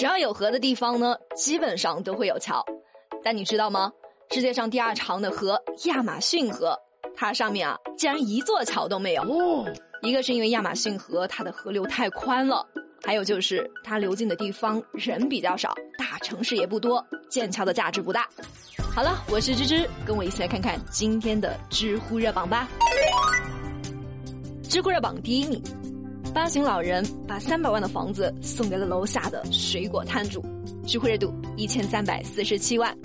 只要有河的地方呢，基本上都会有桥。但你知道吗？世界上第二长的河亚马逊河，它上面啊竟然一座桥都没有。一个是因为亚马逊河它的河流太宽了，还有就是它流进的地方人比较少，大城市也不多，建桥的价值不大。好了，我是芝芝，跟我一起来看看今天的知乎热榜吧。知乎热榜第一名。八旬老人把三百万的房子送给了楼下的水果摊主，知乎热度一千三百四十七万。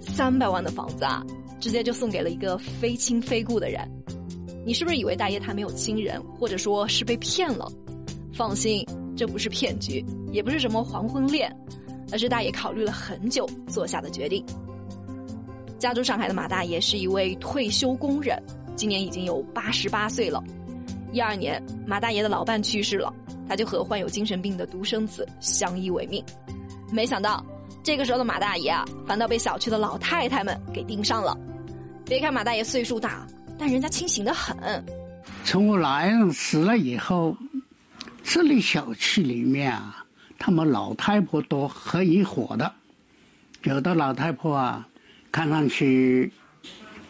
三百万的房子啊，直接就送给了一个非亲非故的人，你是不是以为大爷他没有亲人，或者说是被骗了？放心，这不是骗局，也不是什么黄昏恋，而是大爷考虑了很久做下的决定。家住上海的马大爷是一位退休工人，今年已经有八十八岁了。一二年，马大爷的老伴去世了，他就和患有精神病的独生子相依为命。没想到，这个时候的马大爷啊，反倒被小区的老太太们给盯上了。别看马大爷岁数大，但人家清醒的很。从我老人死了以后，这里小区里面啊，他们老太婆都很一伙的。有的老太婆啊，看上去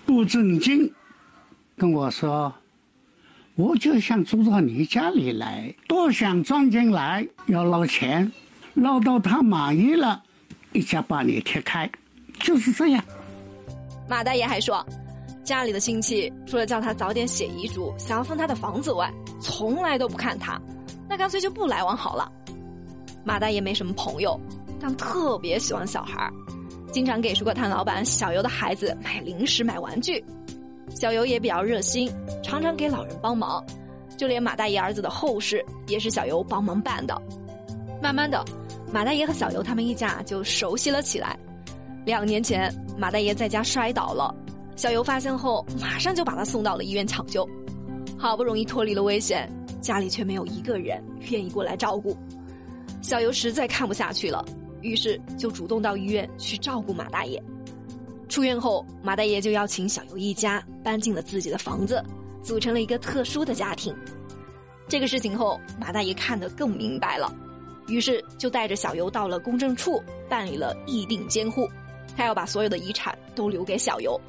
不正经，跟我说。我就想住到你家里来，多想钻进来要捞钱，捞到他满意了，一家把你踢开，就是这样。马大爷还说，家里的亲戚除了叫他早点写遗嘱，想要分他的房子外，从来都不看他，那干脆就不来往好了。马大爷没什么朋友，但特别喜欢小孩经常给水果摊老板小游的孩子买零食、买玩具。小游也比较热心，常常给老人帮忙，就连马大爷儿子的后事也是小游帮忙办的。慢慢的，马大爷和小游他们一家就熟悉了起来。两年前，马大爷在家摔倒了，小游发现后马上就把他送到了医院抢救。好不容易脱离了危险，家里却没有一个人愿意过来照顾。小游实在看不下去了，于是就主动到医院去照顾马大爷。出院后，马大爷就邀请小游一家搬进了自己的房子，组成了一个特殊的家庭。这个事情后，马大爷看得更明白了，于是就带着小游到了公证处办理了议定监护，他要把所有的遗产都留给小游。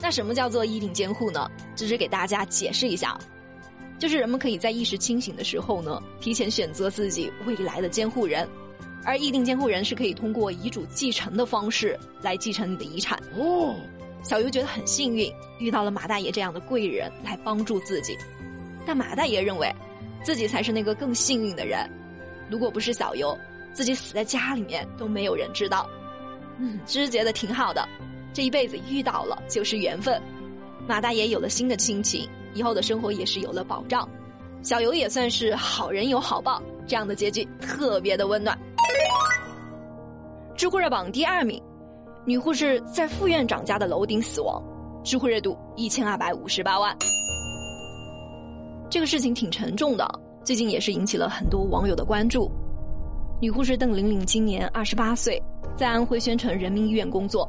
那什么叫做议定监护呢？只是给大家解释一下，就是人们可以在意识清醒的时候呢，提前选择自己未来的监护人。而议定监护人是可以通过遗嘱继承的方式来继承你的遗产。哦，小游觉得很幸运，遇到了马大爷这样的贵人来帮助自己。但马大爷认为，自己才是那个更幸运的人。如果不是小游，自己死在家里面都没有人知道。嗯，芝觉得挺好的，这一辈子遇到了就是缘分。马大爷有了新的亲情，以后的生活也是有了保障。小游也算是好人有好报，这样的结局特别的温暖。知乎热榜第二名，女护士在副院长家的楼顶死亡，知乎热度一千二百五十八万。这个事情挺沉重的，最近也是引起了很多网友的关注。女护士邓玲玲今年二十八岁，在安徽宣城人民医院工作，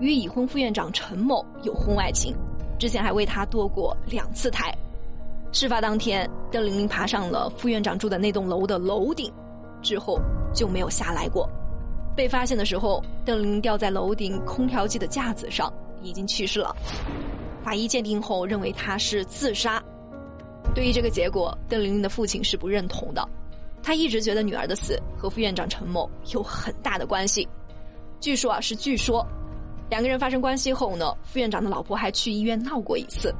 与已婚副院长陈某有婚外情，之前还为他堕过两次胎。事发当天，邓玲玲爬上了副院长住的那栋楼的楼顶，之后就没有下来过。被发现的时候，邓玲玲吊在楼顶空调机的架子上，已经去世了。法医鉴定后认为她是自杀。对于这个结果，邓玲玲的父亲是不认同的。他一直觉得女儿的死和副院长陈某有很大的关系。据说啊，是据说，两个人发生关系后呢，副院长的老婆还去医院闹过一次。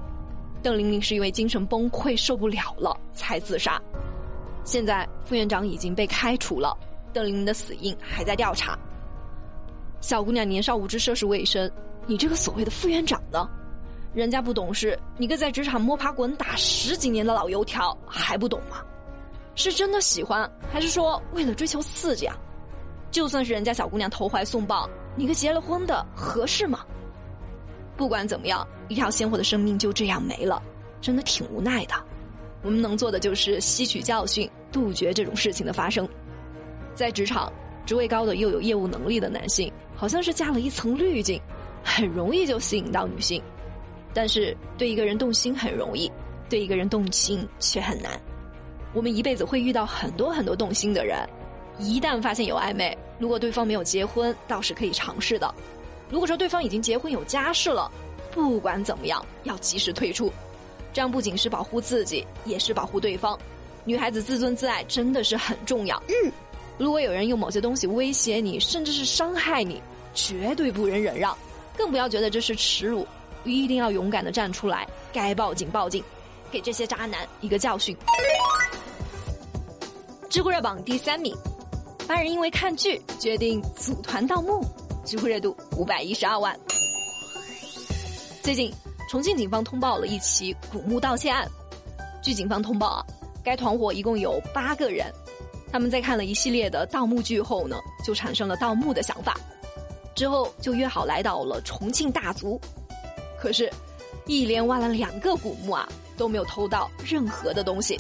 邓玲玲是因为精神崩溃受不了了才自杀。现在副院长已经被开除了。邓玲玲的死因还在调查。小姑娘年少无知涉世未深，你这个所谓的副院长呢？人家不懂事，你个在职场摸爬滚打十几年的老油条还不懂吗？是真的喜欢，还是说为了追求刺激啊？就算是人家小姑娘投怀送抱，你个结了婚的合适吗？不管怎么样，一条鲜活的生命就这样没了，真的挺无奈的。我们能做的就是吸取教训，杜绝这种事情的发生。在职场，职位高的又有业务能力的男性，好像是加了一层滤镜，很容易就吸引到女性。但是对一个人动心很容易，对一个人动情却很难。我们一辈子会遇到很多很多动心的人，一旦发现有暧昧，如果对方没有结婚，倒是可以尝试的；如果说对方已经结婚有家室了，不管怎么样，要及时退出，这样不仅是保护自己，也是保护对方。女孩子自尊自爱真的是很重要。嗯，如果有人用某些东西威胁你，甚至是伤害你，绝对不能忍让，更不要觉得这是耻辱，一定要勇敢的站出来，该报警报警，给这些渣男一个教训。知乎热榜第三名，八人因为看剧决定组团盗墓，知乎热度五百一十二万。最近，重庆警方通报了一起古墓盗窃案。据警方通报啊，该团伙一共有八个人，他们在看了一系列的盗墓剧后呢，就产生了盗墓的想法，之后就约好来到了重庆大足。可是，一连挖了两个古墓啊，都没有偷到任何的东西。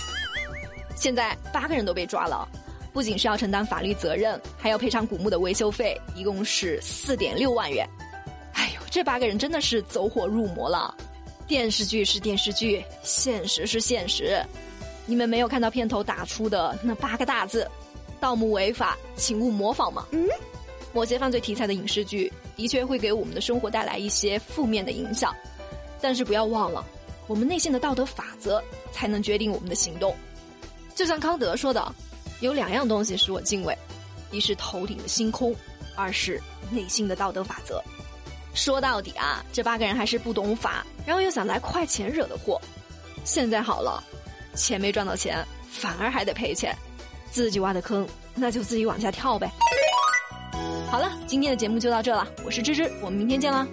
现在八个人都被抓了，不仅是要承担法律责任，还要赔偿古墓的维修费，一共是四点六万元。哎呦，这八个人真的是走火入魔了。电视剧是电视剧，现实是现实。你们没有看到片头打出的那八个大字：“盗墓违法，请勿模仿”吗？嗯，某些犯罪题材的影视剧的确会给我们的生活带来一些负面的影响，但是不要忘了，我们内心的道德法则才能决定我们的行动。就像康德说的，有两样东西使我敬畏，一是头顶的星空，二是内心的道德法则。说到底啊，这八个人还是不懂法，然后又想来快钱惹的祸。现在好了，钱没赚到钱，反而还得赔钱，自己挖的坑，那就自己往下跳呗。好了，今天的节目就到这了，我是芝芝，我们明天见了。